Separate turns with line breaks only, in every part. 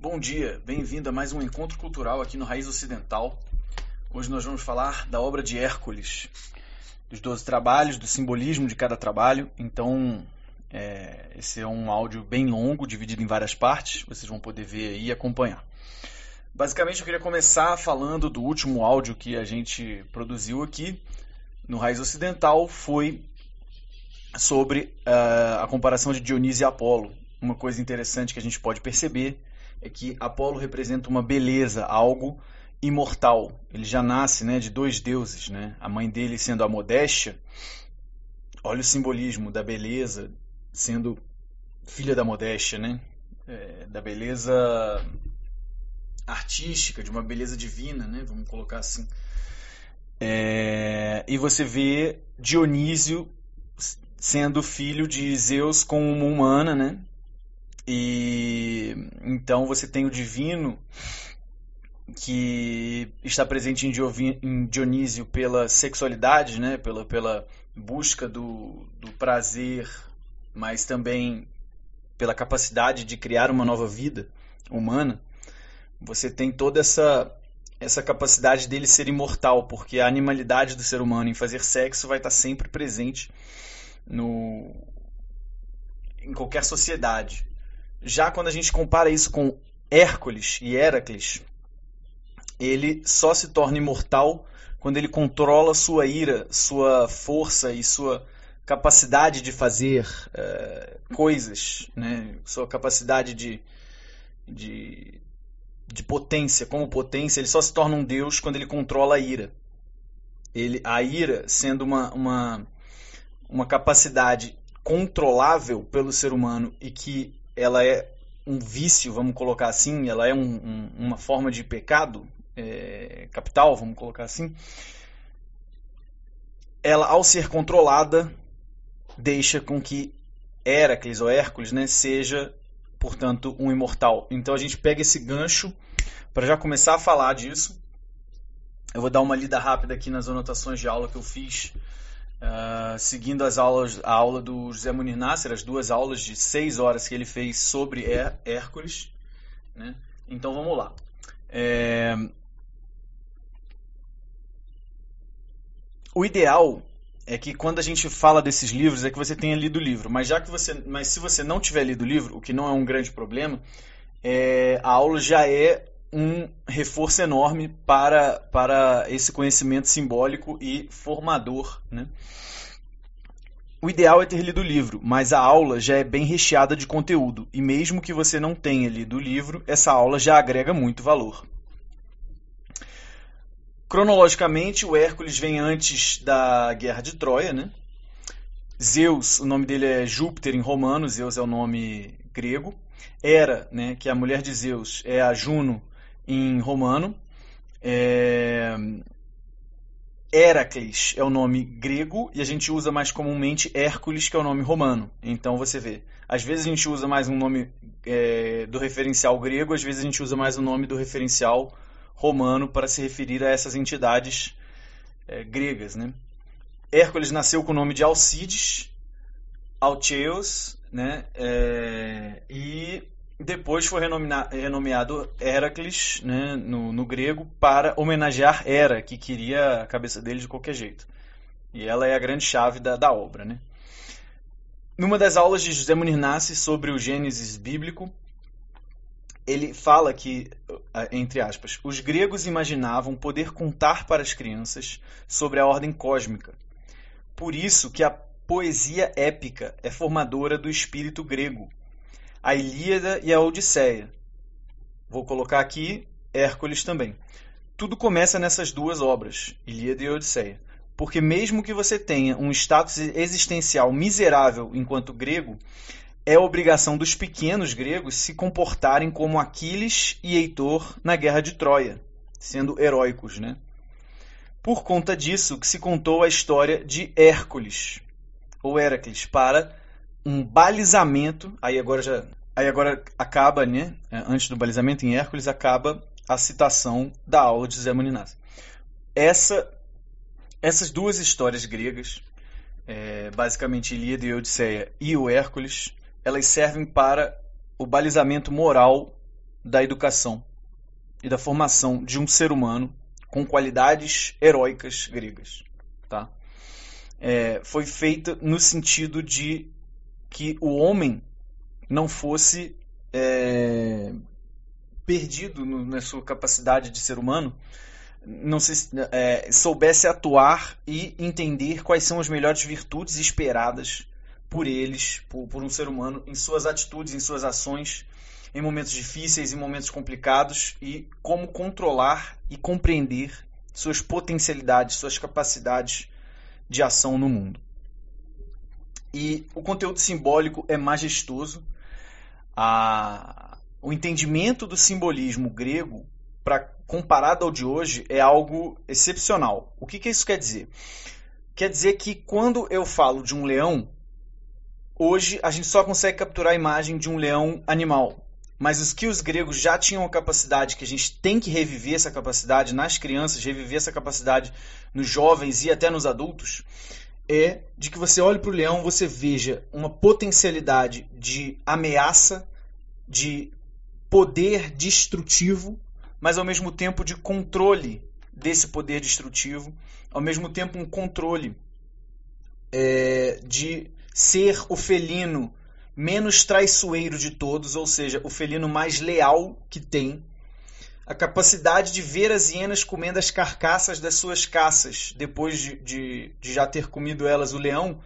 Bom dia, bem-vindo a mais um encontro cultural aqui no Raiz Ocidental. Hoje nós vamos falar da obra de Hércules, dos 12 trabalhos, do simbolismo de cada trabalho. Então, é, esse é um áudio bem longo, dividido em várias partes, vocês vão poder ver e acompanhar. Basicamente, eu queria começar falando do último áudio que a gente produziu aqui no Raiz Ocidental, foi sobre uh, a comparação de Dionísio e Apolo. Uma coisa interessante que a gente pode perceber é que Apolo representa uma beleza, algo imortal. Ele já nasce né, de dois deuses, né? a mãe dele sendo a Modéstia. Olha o simbolismo da beleza sendo filha da Modéstia, né? É, da beleza artística, de uma beleza divina, né? vamos colocar assim. É, e você vê Dionísio sendo filho de Zeus com uma humana, né? E então você tem o divino que está presente em Dionísio pela sexualidade, né? Pela, pela busca do, do prazer, mas também pela capacidade de criar uma nova vida humana. Você tem toda essa essa capacidade dele ser imortal, porque a animalidade do ser humano em fazer sexo vai estar sempre presente no, em qualquer sociedade. Já quando a gente compara isso com Hércules e Heracles, ele só se torna imortal quando ele controla sua ira, sua força e sua capacidade de fazer uh, coisas, né? sua capacidade de, de, de potência, como potência, ele só se torna um deus quando ele controla a ira. Ele, a ira sendo uma, uma uma capacidade controlável pelo ser humano e que ela é um vício, vamos colocar assim, ela é um, um, uma forma de pecado é, capital, vamos colocar assim, ela, ao ser controlada, deixa com que Heracles ou Hércules né, seja, portanto, um imortal. Então a gente pega esse gancho para já começar a falar disso. Eu vou dar uma lida rápida aqui nas anotações de aula que eu fiz Uh, seguindo as aulas, a aula do José Munir Nasser, as duas aulas de seis horas que ele fez sobre Hércules. Né? Então vamos lá. É... O ideal é que quando a gente fala desses livros é que você tenha lido o livro, mas já que você, mas se você não tiver lido o livro, o que não é um grande problema, é, a aula já é um reforço enorme para, para esse conhecimento simbólico e formador. Né? O ideal é ter lido o livro, mas a aula já é bem recheada de conteúdo, e mesmo que você não tenha lido o livro, essa aula já agrega muito valor. Cronologicamente, o Hércules vem antes da Guerra de Troia. Né? Zeus, o nome dele é Júpiter em romano, Zeus é o nome grego. Hera, né, que é a mulher de Zeus, é a Juno em romano. É... Heracles é o nome grego e a gente usa mais comumente Hércules, que é o nome romano. Então você vê, às vezes a gente usa mais um nome é, do referencial grego, às vezes a gente usa mais o nome do referencial romano para se referir a essas entidades é, gregas. Né? Hércules nasceu com o nome de Alcides, Alteus, né? É, e depois foi renomeado Heracles, né, no, no, grego, para homenagear Hera, que queria a cabeça dele de qualquer jeito. E ela é a grande chave da, da obra. Né? Numa das aulas de José Munir Nassi sobre o Gênesis bíblico, ele fala que, entre aspas, os gregos imaginavam poder contar para as crianças sobre a ordem cósmica. Por isso que a poesia épica é formadora do espírito grego a Ilíada e a Odisseia. Vou colocar aqui Hércules também. Tudo começa nessas duas obras, Ilíada e Odisseia. Porque mesmo que você tenha um status existencial miserável enquanto grego, é obrigação dos pequenos gregos se comportarem como Aquiles e Heitor na guerra de Troia, sendo heróicos, né? Por conta disso que se contou a história de Hércules, ou Heracles, para um balizamento, aí agora já aí agora acaba, né, é, antes do balizamento em Hércules acaba a citação da aula de Zé Moninas. Essa essas duas histórias gregas, é, basicamente Ilíada e Odisseia e o Hércules, elas servem para o balizamento moral da educação e da formação de um ser humano com qualidades heróicas gregas. Tá? É, foi feita no sentido de que o homem não fosse é, perdido no, na sua capacidade de ser humano, não se, é, soubesse atuar e entender quais são as melhores virtudes esperadas por eles, por, por um ser humano, em suas atitudes, em suas ações, em momentos difíceis, em momentos complicados e como controlar e compreender suas potencialidades, suas capacidades de ação no mundo. E o conteúdo simbólico é majestoso. A, o entendimento do simbolismo grego, para comparado ao de hoje, é algo excepcional. O que, que isso quer dizer? Quer dizer que quando eu falo de um leão, hoje a gente só consegue capturar a imagem de um leão animal. Mas os que os gregos já tinham a capacidade, que a gente tem que reviver essa capacidade nas crianças, reviver essa capacidade nos jovens e até nos adultos, é de que você olhe para o leão, você veja uma potencialidade de ameaça, de poder destrutivo, mas ao mesmo tempo de controle desse poder destrutivo, ao mesmo tempo um controle é, de ser o felino menos traiçoeiro de todos, ou seja, o felino mais leal que tem, a capacidade de ver as hienas comendo as carcaças das suas caças, depois de, de, de já ter comido elas o leão,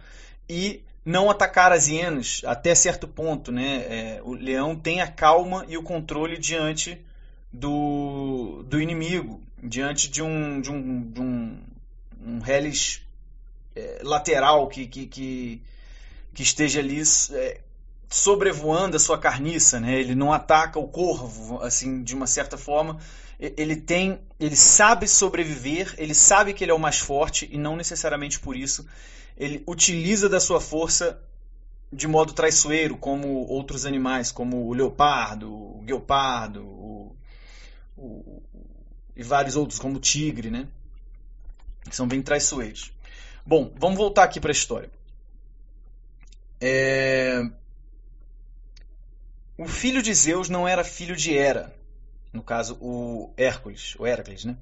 e não atacar as hienas até certo ponto. Né? É, o leão tem a calma e o controle diante do, do inimigo, diante de um, de um, de um, um reles é, lateral que, que, que, que, esteja ali é, sobrevoando a sua carniça, né? Ele não ataca o corvo, assim, de uma certa forma. Ele tem, ele sabe sobreviver, ele sabe que ele é o mais forte e não necessariamente por isso ele utiliza da sua força de modo traiçoeiro, como outros animais, como o leopardo, o guepardo, o, o, e vários outros, como o tigre, né? Que são bem traiçoeiros. Bom, vamos voltar aqui para a história. É... O filho de Zeus não era filho de Hera, no caso o Hércules, o Hércules, né?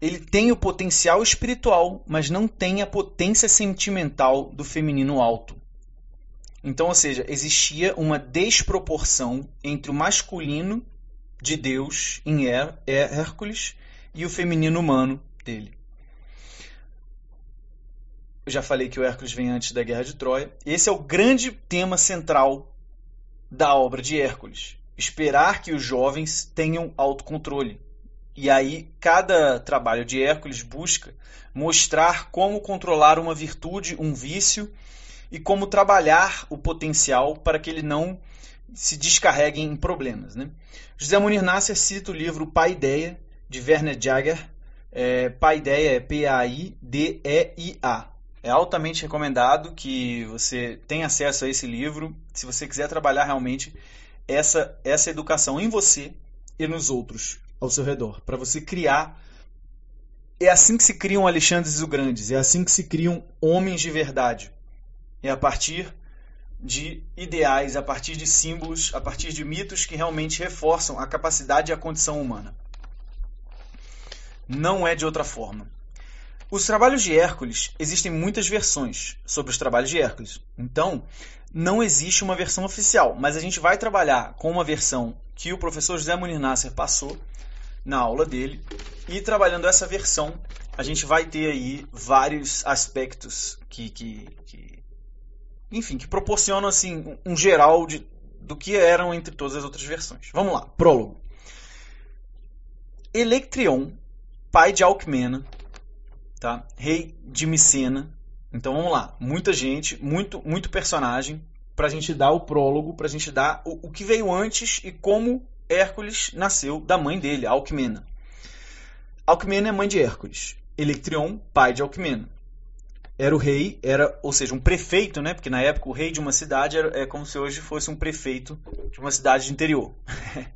Ele tem o potencial espiritual, mas não tem a potência sentimental do feminino alto. Então, ou seja, existia uma desproporção entre o masculino de Deus em Hércules e o feminino humano dele. Eu já falei que o Hércules vem antes da Guerra de Troia. Esse é o grande tema central da obra de Hércules. Esperar que os jovens tenham autocontrole. E aí, cada trabalho de Hércules busca mostrar como controlar uma virtude, um vício, e como trabalhar o potencial para que ele não se descarregue em problemas. Né? José Munir Nasser cita o livro Paideia, de Werner Jager. É, Paideia é P-A-I-D-E-I-A. É altamente recomendado que você tenha acesso a esse livro, se você quiser trabalhar realmente essa, essa educação em você e nos outros ao seu redor, para você criar. É assim que se criam Alexandres o Grandes, é assim que se criam homens de verdade. É a partir de ideais, a partir de símbolos, a partir de mitos que realmente reforçam a capacidade e a condição humana. Não é de outra forma. Os trabalhos de Hércules, existem muitas versões sobre os trabalhos de Hércules. Então, não existe uma versão oficial, mas a gente vai trabalhar com uma versão que o professor José Munir Nasser passou na aula dele. E trabalhando essa versão, a gente vai ter aí vários aspectos que, que, que enfim, que proporcionam assim um geral de, do que eram entre todas as outras versões. Vamos lá, prólogo. Electrion, pai de Alcmena, tá? Rei de Micena. Então vamos lá, muita gente, muito, muito personagem para a gente dar o prólogo, para a gente dar o, o que veio antes e como Hércules nasceu da mãe dele, Alcmena. Alcmena é mãe de Hércules. Electrion, pai de Alcmena. Era o rei, era, ou seja, um prefeito, né? Porque na época o rei de uma cidade era, é como se hoje fosse um prefeito de uma cidade de interior.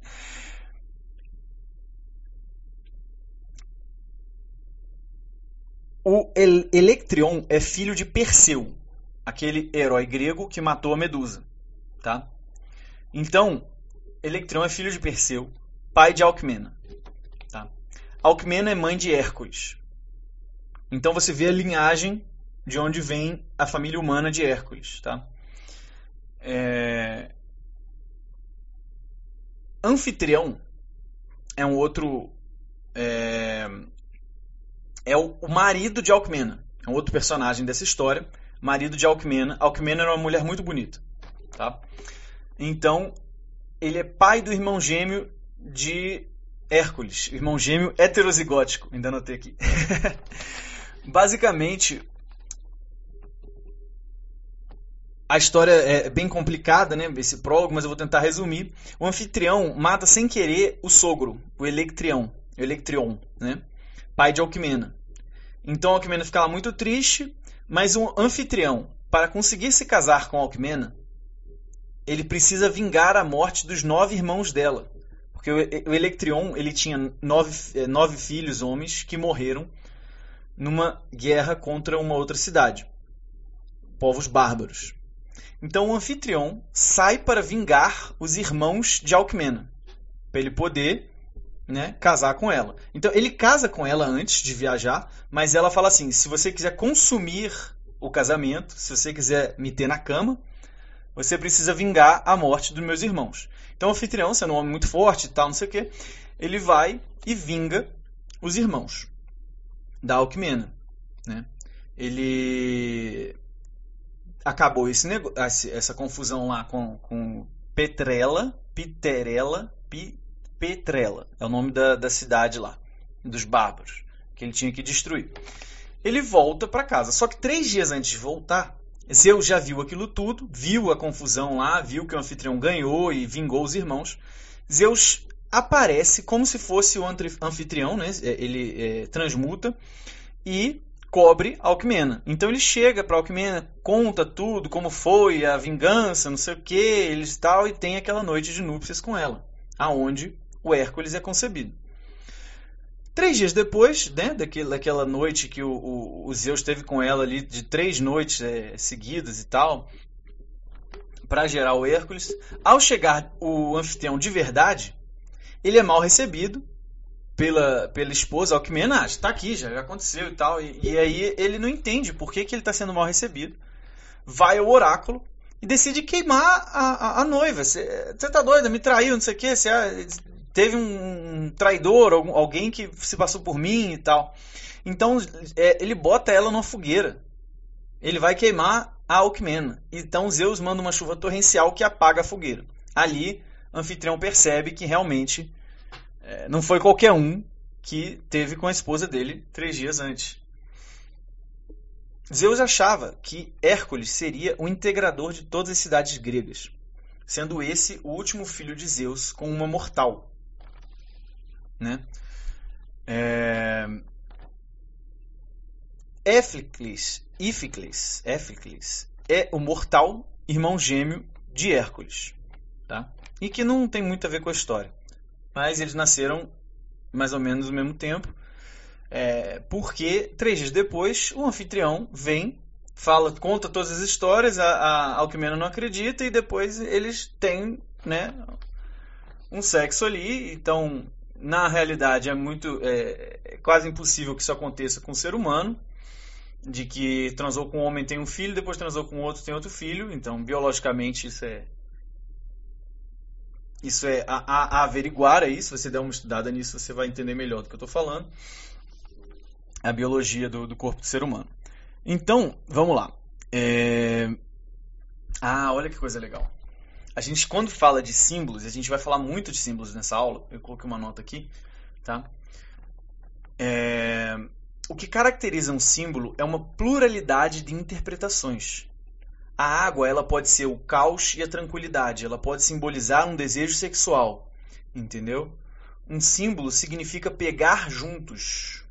O El Electrion é filho de Perseu, aquele herói grego que matou a Medusa, tá? Então, Electrão é filho de Perseu, pai de Alcmena. Tá? Alcmena é mãe de Hércules. Então você vê a linhagem de onde vem a família humana de Hércules. Tá? É... Anfitrião é um outro. É, é o, marido de Alcmena. É um outro personagem dessa história. Marido de Alcmena. Alcmena era uma mulher muito bonita. Tá? Então, ele é pai do irmão gêmeo de Hércules. Irmão gêmeo heterozigótico. Ainda anotei aqui. Basicamente, a história é bem complicada, né? Esse prólogo, mas eu vou tentar resumir. O anfitrião mata sem querer o sogro, o Electrião, Electrion, né? Pai de Alquimena. Então Alquimena fica lá muito triste, mas o anfitrião, para conseguir se casar com Alquimena, ele precisa vingar a morte dos nove irmãos dela. Porque o Electrion ele tinha nove, eh, nove filhos homens que morreram numa guerra contra uma outra cidade. Povos bárbaros. Então o anfitrião sai para vingar os irmãos de Alcmena, para ele poder né, casar com ela. Então ele casa com ela antes de viajar, mas ela fala assim: se você quiser consumir o casamento, se você quiser me ter na cama, você precisa vingar a morte dos meus irmãos. Então o anfitrião, sendo um homem muito forte e tal, não sei o que, ele vai e vinga os irmãos da Alcmena. Né? Ele acabou esse essa confusão lá com, com Petrela, Piterela, Petrela. É o nome da, da cidade lá, dos bárbaros, que ele tinha que destruir. Ele volta para casa. Só que três dias antes de voltar, Zeus já viu aquilo tudo, viu a confusão lá, viu que o anfitrião ganhou e vingou os irmãos. Zeus aparece como se fosse o anfitrião, né? ele é, transmuta e cobre Alcmena. Então ele chega para Alcmena, conta tudo, como foi a vingança, não sei o que, eles tal, e tem aquela noite de núpcias com ela, aonde o Hércules é concebido. Três dias depois, né, daquele, daquela noite que o, o, o, Zeus teve com ela ali, de três noites é, seguidas e tal, para gerar o Hércules, ao chegar o anfitrião de verdade, ele é mal recebido pela, pela esposa, Alcmena, ah, está aqui, já, já aconteceu e tal. E, e, aí ele não entende por que, que ele está sendo mal recebido. Vai ao oráculo e decide queimar a, a, a noiva. Você tá doida, me traiu, não sei o quê. Cê, teve um, traidor, alguém que se passou por mim e tal. Então é, ele bota ela numa fogueira. Ele vai queimar a Alcmena. Então Zeus manda uma chuva torrencial que apaga a fogueira. Ali, anfitrião percebe que realmente é, não foi qualquer um que teve com a esposa dele três dias antes. Zeus achava que Hércules seria o integrador de todas as cidades gregas, sendo esse o último filho de Zeus com uma mortal. Né? É... Éficles, Íficles, Éficles é o mortal irmão gêmeo de Hércules. Tá? E que não tem muito a ver com a história mas eles nasceram mais ou menos no mesmo tempo. É, porque três dias depois o anfitrião vem, fala, conta todas as histórias, a, a Alquimena não acredita e depois eles têm, né, um sexo ali. Então, na realidade é muito, é, é quase impossível que isso aconteça com o ser humano, de que transou com um homem tem um filho, depois transou com outro tem outro filho. Então, biologicamente isso é isso é a, a, a averiguar aí, se você der uma estudada nisso, você vai entender melhor do que eu estou falando. A biologia do, do, corpo do ser humano. Então, vamos lá. É... Ah, olha que coisa legal. A gente, quando fala de símbolos, a gente vai falar muito de símbolos nessa aula. Eu coloquei uma nota aqui, tá? É... O que caracteriza um símbolo é uma pluralidade de interpretações. A água ela pode ser o caos e a tranquilidade, ela pode simbolizar um desejo sexual, entendeu? Um símbolo significa pegar juntos,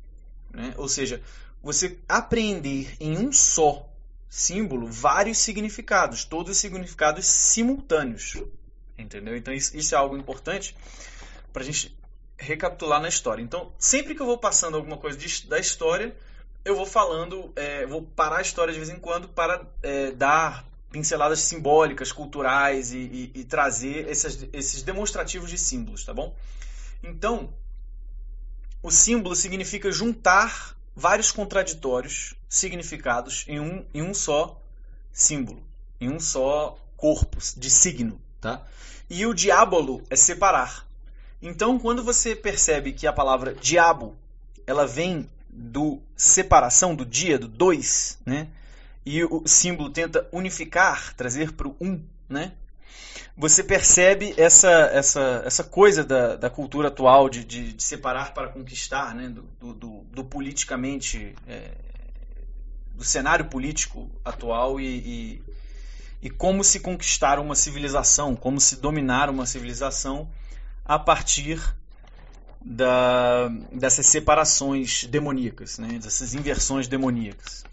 né? ou seja, você apreender em um só símbolo vários significados, todos os significados simultâneos, entendeu? Então isso, é algo importante para a gente recapitular na história. Então sempre que eu vou passando alguma coisa de, da história eu vou falando, é, vou parar a história de vez em quando para é, dar pinceladas simbólicas, culturais e, e, e trazer esses, esses demonstrativos de símbolos, tá bom? Então, o símbolo significa juntar vários contraditórios significados em um, em um só símbolo, em um só corpo de signo, tá? E o diabolo é separar. Então, quando você percebe que a palavra diabo, ela vem do separação do dia, do dois, né? E o símbolo tenta unificar, trazer para o um, né? Você percebe essa, essa, essa coisa da, da cultura atual de, de, de separar para conquistar, né? do, do, do politicamente, é, do cenário político atual e, e, e como se conquistar uma civilização, como se dominar uma civilização a partir da, dessas separações demoníacas, né? dessas inversões demoníacas.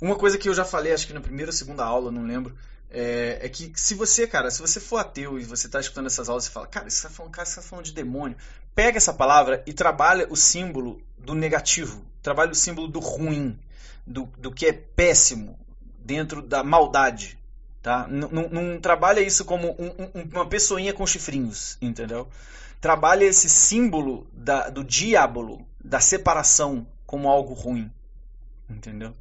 Uma coisa que eu já falei, acho que na primeira ou segunda aula, não lembro, é, é, que se você, cara, se você for ateu e você está escutando essas aulas e fala, cara, você está falando, cara, tá falando de demônio, pega essa palavra e trabalha o símbolo do negativo, trabalha o símbolo do ruim, do, do que é péssimo, dentro da maldade. Tá? Não, não, não trabalha isso como um, um, uma pessoinha com chifrinhos, entendeu? Trabalha esse símbolo da, do diabo, da separação, como algo ruim, entendeu?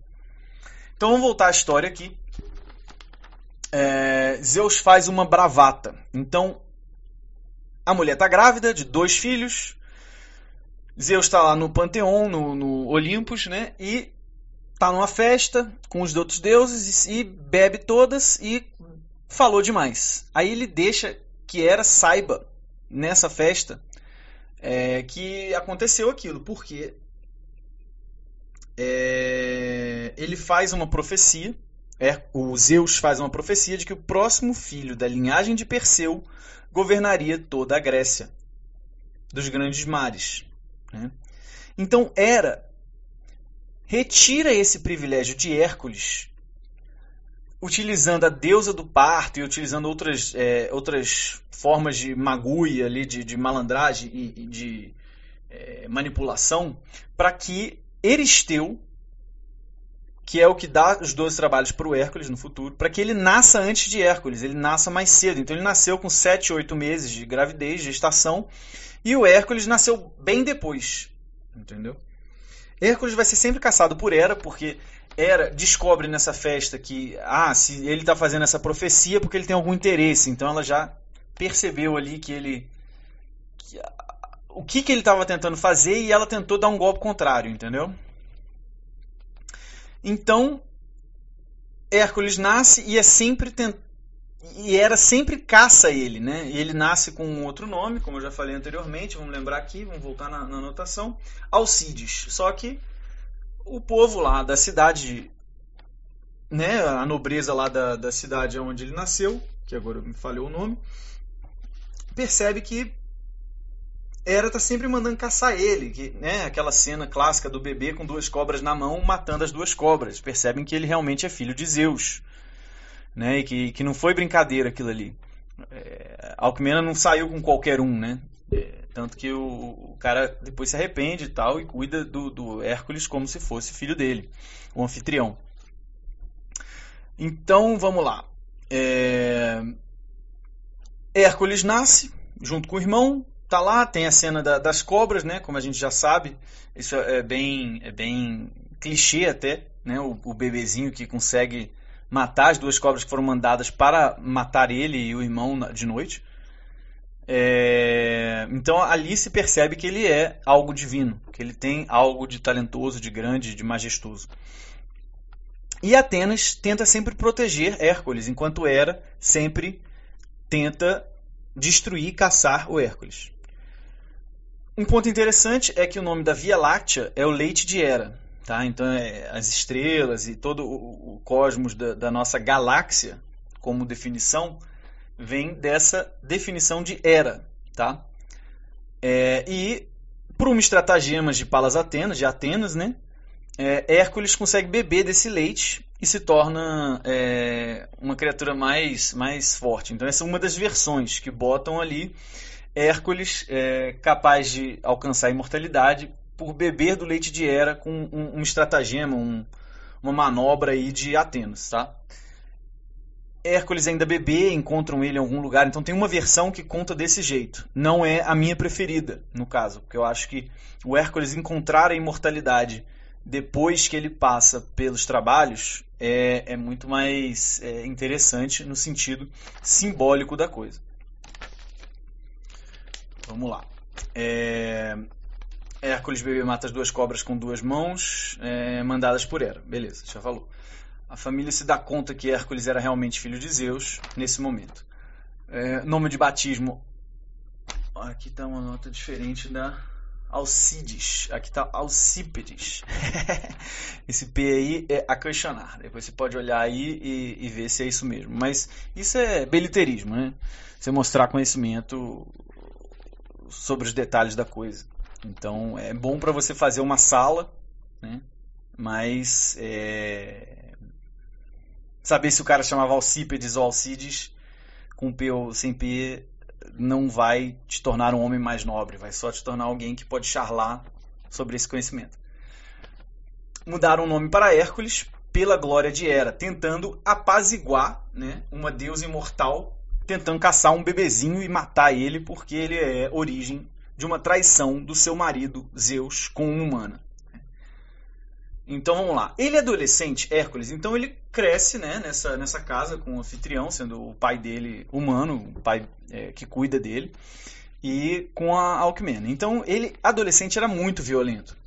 Então vamos voltar à história aqui. É, Zeus faz uma bravata. Então a mulher está grávida de dois filhos. Zeus está lá no Panteão, no, no Olimpos, né? E tá numa festa com os outros deuses e, bebe todas e falou demais. Aí ele deixa que Hera saiba nessa festa é, que aconteceu aquilo, porque é, ele faz uma profecia, é, o Zeus faz uma profecia de que o próximo filho da linhagem de Perseu governaria toda a Grécia, dos grandes mares. Né? Então Hera retira esse privilégio de Hércules, utilizando a deusa do parto e utilizando outras, é, outras formas de magulha, ali, de, de malandragem e, e de é, manipulação, para que Eristeu, que é o que dá os 12 trabalhos para o Hércules no futuro, para que ele nasça antes de Hércules, ele nasça mais cedo. Então ele nasceu com 7, 8 meses de gravidez, de gestação, e o Hércules nasceu bem depois. Entendeu? Hércules vai ser sempre caçado por Hera, porque Hera descobre nessa festa que ah, se ele está fazendo essa profecia porque ele tem algum interesse. Então ela já percebeu ali que ele que, o que, que ele estava tentando fazer e ela tentou dar um golpe contrário, entendeu? Então Hércules nasce e é sempre tent... e era sempre caça ele, né? E ele nasce com um outro nome, como eu já falei anteriormente, vamos lembrar aqui, vamos voltar na, na anotação, Alcides. Só que o povo lá da cidade, né, a nobreza lá da, da cidade onde ele nasceu, que agora me falhou o nome, percebe que Hera tá sempre mandando caçar ele, que, né, aquela cena clássica do bebê com duas cobras na mão matando as duas cobras. Percebem que ele realmente é filho de Zeus, né, e que, que não foi brincadeira aquilo ali. É, Alcmena não saiu com qualquer um, né? É, tanto que o, o, cara depois se arrepende e tal e cuida do, do Hércules como se fosse filho dele, o anfitrião. Então vamos lá. É... Hércules nasce junto com o irmão, tá lá, tem a cena da, das cobras, né? Como a gente já sabe, isso é bem, é bem clichê até, né? O, o bebezinho que consegue matar as duas cobras que foram mandadas para matar ele e o irmão de noite. É, então ali se percebe que ele é algo divino, que ele tem algo de talentoso, de grande, de majestoso. E Atenas tenta sempre proteger Hércules, enquanto Hera sempre tenta destruir e caçar o Hércules. Um ponto interessante é que o nome da Via Láctea é o leite de Hera. Tá? Então, é, as estrelas e todo o, o cosmos da, da, nossa galáxia, como definição, vem dessa definição de Hera. Tá? É, e, por uma estratagema de Palas Atenas, de Atenas, né, é, Hércules consegue beber desse leite e se torna é, uma criatura mais, mais forte. Então, essa é uma das versões que botam ali Hércules é capaz de alcançar a imortalidade por beber do leite de Hera com um, um estratagema, um, uma manobra aí de Atenas, tá? Hércules ainda bebê, encontram ele em algum lugar, então tem uma versão que conta desse jeito. Não é a minha preferida, no caso, porque eu acho que o Hércules encontrar a imortalidade depois que ele passa pelos trabalhos é, é muito mais é, interessante no sentido simbólico da coisa. Vamos lá. É... Hércules bebê mata as duas cobras com duas mãos, é, mandadas por Hera. Beleza, já falou. A família se dá conta que Hércules era realmente filho de Zeus nesse momento. É, nome de batismo. Aqui está uma nota diferente da Alcides. Aqui está Alcípedes. Esse P aí é a questionar. Depois você pode olhar aí e, e, ver se é isso mesmo. Mas isso é beliterismo, né? Você mostrar conhecimento sobre os detalhes da coisa. Então é bom para você fazer uma sala, né? mas é... saber se o cara chamava Alcípedes ou Alcides com P ou sem P não vai te tornar um homem mais nobre, vai só te tornar alguém que pode charlar sobre esse conhecimento. Mudaram o nome para Hércules pela glória de Hera, tentando apaziguar né, uma deusa imortal, tentando caçar um bebezinho e matar ele porque ele é origem de uma traição do seu marido Zeus com uma humana. Então vamos lá. Ele é adolescente, Hércules, então ele cresce né, nessa, nessa casa com o anfitrião, sendo o pai dele humano, o pai é, que cuida dele, e com a Alcmena. Então ele, adolescente, era muito violento.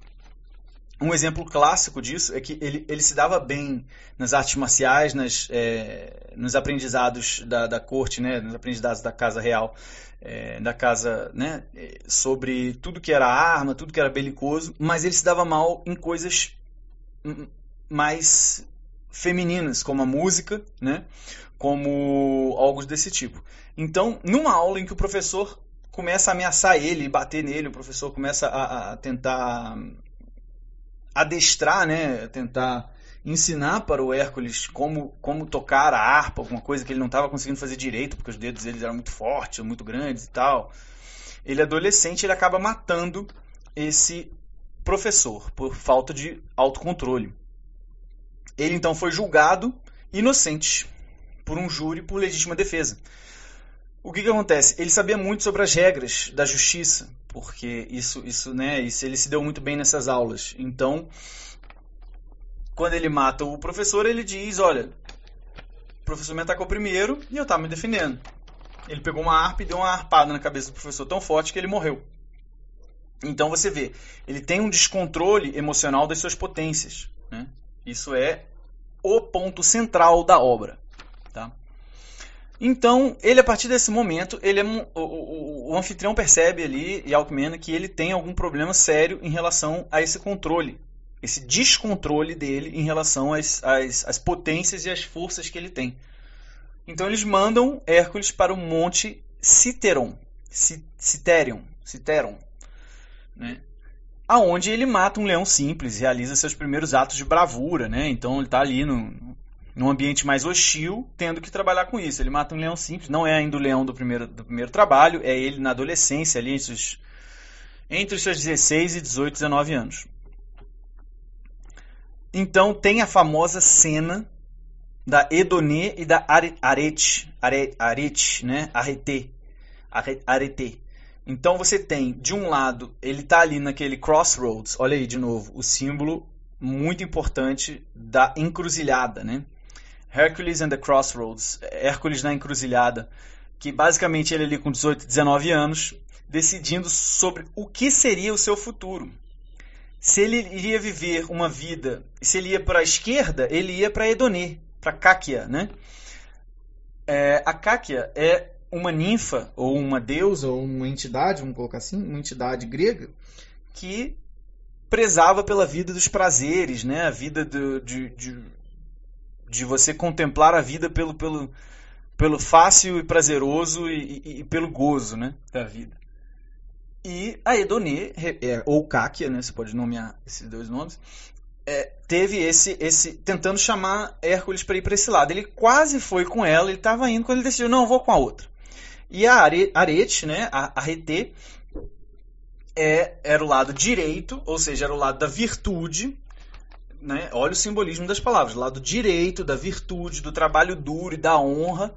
Um exemplo clássico disso é que ele, ele se dava bem nas artes marciais, nas, é, nos aprendizados da, da corte, né, nos aprendizados da casa real, é, da casa, né, sobre tudo que era arma, tudo que era belicoso, mas ele se dava mal em coisas mais femininas, como a música, né, como algo desse tipo. Então, numa aula em que o professor começa a ameaçar ele, bater nele, o professor começa a, a tentar adestrar, né, tentar ensinar para o Hércules como, como tocar a harpa, alguma coisa que ele não estava conseguindo fazer direito, porque os dedos dele eram muito fortes, muito grandes e tal. Ele adolescente, ele acaba matando esse professor por falta de autocontrole. Ele então foi julgado inocente por um júri por legítima defesa. O que, que acontece? Ele sabia muito sobre as regras da justiça, porque isso, isso, né, isso ele se deu muito bem nessas aulas. Então, quando ele mata o professor, ele diz: Olha, o professor me atacou primeiro e eu estava me defendendo. Ele pegou uma harpa e deu uma arpada na cabeça do professor tão forte que ele morreu. Então você vê, ele tem um descontrole emocional das suas potências. Né? Isso é o ponto central da obra. Tá? Então, ele a partir desse momento, ele é, o, o, o, anfitrião percebe ali, e Alckmin, que ele tem algum problema sério em relação a esse controle, esse descontrole dele em relação às, às, às potências e às forças que ele tem. Então, eles mandam Hércules para o Monte Citeron, Citerion, Citeron, né? Aonde ele mata um leão simples, realiza seus primeiros atos de bravura, né? Então ele está ali no, num ambiente mais hostil, tendo que trabalhar com isso. Ele mata um leão simples, não é ainda o leão do primeiro, do primeiro trabalho, é ele na adolescência, ali entre os, entre os seus 16 e 18, 19 anos. Então tem a famosa cena da Edonê e da Arete, Arete, Arete né? Arete, Arete, então você tem, de um lado, ele está ali naquele crossroads, olha aí de novo, o símbolo muito importante da encruzilhada, né? Hercules and the Crossroads, Hércules na encruzilhada, que basicamente ele ali com 18, 19 anos, decidindo sobre o que seria o seu futuro. Se ele iria viver uma vida, se ele ia para a esquerda, ele ia para Edonê, para Cáquia, né? É, a Cáquia é uma ninfa, ou uma deusa, ou uma entidade, vamos colocar assim, uma entidade grega, que prezava pela vida dos prazeres, né? a vida do, de, de, de você contemplar a vida pelo, pelo, pelo fácil e prazeroso e, e, e pelo gozo né? da vida. E a Edonê, é, ou Kákia, né? você pode nomear esses dois nomes, é, teve esse, esse tentando chamar Hércules para ir para esse lado. Ele quase foi com ela, ele estava indo quando ele decidiu, não, vou com a outra. E a arete, né, a arete, é, era o lado direito, ou seja, era o lado da virtude, né, olha o simbolismo das palavras, lado direito da virtude, do trabalho duro e da honra,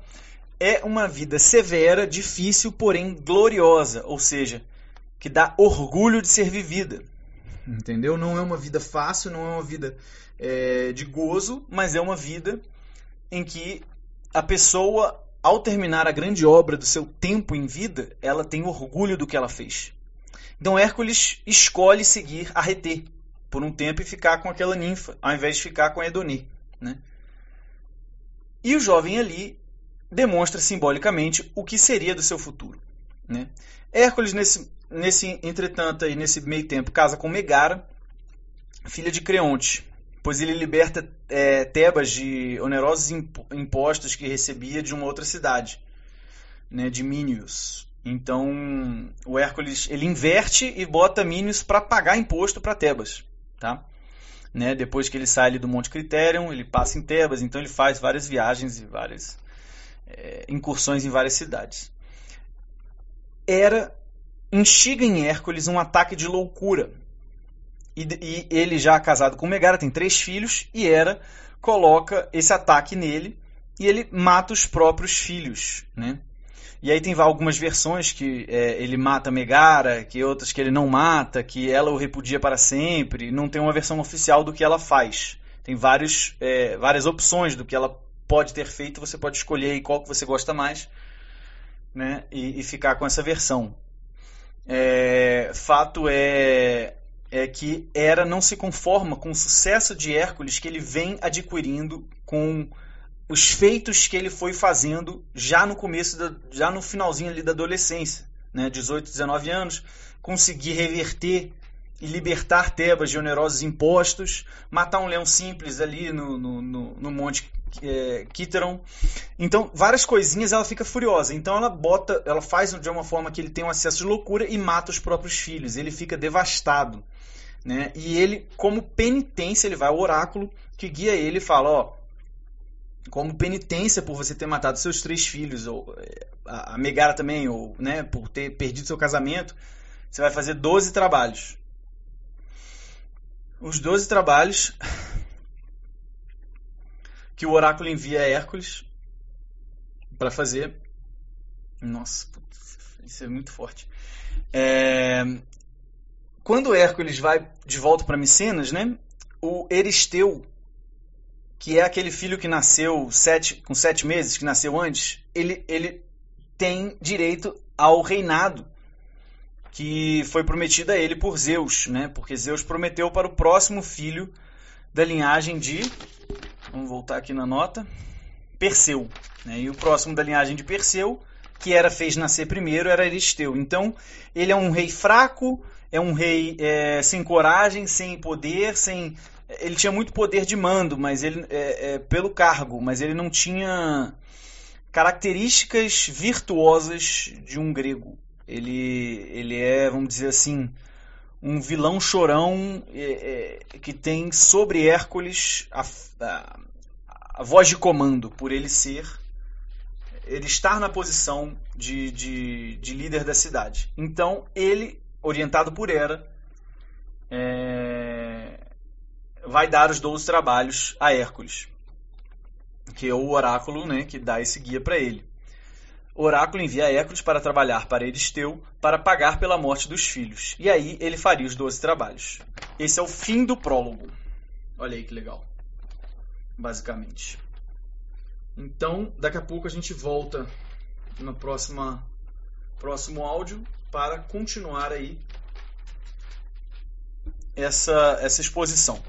é uma vida severa, difícil, porém gloriosa, ou seja, que dá orgulho de ser vivida. Entendeu? Não é uma vida fácil, não é uma vida é, de gozo, mas é uma vida em que a pessoa, ao terminar a grande obra do seu tempo em vida, ela tem orgulho do que ela fez. Então Hércules escolhe seguir Arreté por um tempo e ficar com aquela ninfa, ao invés de ficar com Edoni. Né? E o jovem ali demonstra simbolicamente o que seria do seu futuro. Né? Hércules, nesse, nesse entretanto, aí, nesse meio tempo, casa com Megara, filha de Creonte, pois ele liberta é, Tebas de onerosos impostos que recebia de uma outra cidade, né, de Mínios. Então, o Hércules ele inverte e bota Mínios para pagar imposto para Tebas, tá? Né, depois que ele sai do Monte Criterion, ele passa em Tebas, então ele faz várias viagens e várias é, incursões em várias cidades. Era instiga em Hércules um ataque de loucura. E, e ele já casado com Megara, tem três filhos, e Hera coloca esse ataque nele e ele mata os próprios filhos, né? E aí tem algumas versões que é, ele mata Megara, que outras que ele não mata, que ela o repudia para sempre. Não tem uma versão oficial do que ela faz. Tem vários, é, várias opções do que ela pode ter feito. Você pode escolher qual que você gosta mais né? e, e ficar com essa versão. É, fato é, é que Hera não se conforma com o sucesso de Hércules que ele vem adquirindo com os feitos que ele foi fazendo já no começo, da, já no finalzinho ali da adolescência, né, 18, 19 anos, conseguir reverter e libertar Tebas de onerosos impostos, matar um leão simples ali no, no, no, no monte é, Kiteron. Então, várias coisinhas ela fica furiosa. Então ela bota, ela faz de uma forma que ele tem um acesso de loucura e mata os próprios filhos. Ele fica devastado. Né? E ele, como penitência, ele vai ao oráculo que guia ele e fala, ó, como penitência por você ter matado seus três filhos, ou é, a Megara também, ou né, por ter perdido seu casamento, você vai fazer 12 trabalhos. Os 12 trabalhos que o oráculo envia a Hércules para fazer. Nossa, isso é muito forte. É... Quando Hércules vai de volta para Micenas, né, o Eristeu que é aquele filho que nasceu sete, com sete meses, que nasceu antes, ele, ele tem direito ao reinado que foi prometido a ele por Zeus, né? Porque Zeus prometeu para o próximo filho da linhagem de, vamos voltar aqui na nota, Perseu, né? E o próximo da linhagem de Perseu, que era fez nascer primeiro, era Aristeu. Então, ele é um rei fraco, é um rei é, sem coragem, sem poder, sem ele tinha muito poder de mando, mas ele é, é, pelo cargo, mas ele não tinha características virtuosas de um grego. Ele, ele é, vamos dizer assim, um vilão chorão é, é que tem sobre Hércules a, a, a, voz de comando, por ele ser, ele estar na posição de, de, de líder da cidade. Então, ele, orientado por Hera, é, vai dar os 12 trabalhos a Hércules, que é o oráculo né, que dá esse guia para ele. O oráculo envia Hércules para trabalhar para Eristeu para pagar pela morte dos filhos. E aí ele faria os 12 trabalhos. Esse é o fim do prólogo. Olha aí que legal. Basicamente. Então, daqui a pouco a gente volta no próxima, próximo áudio para continuar aí essa, essa exposição.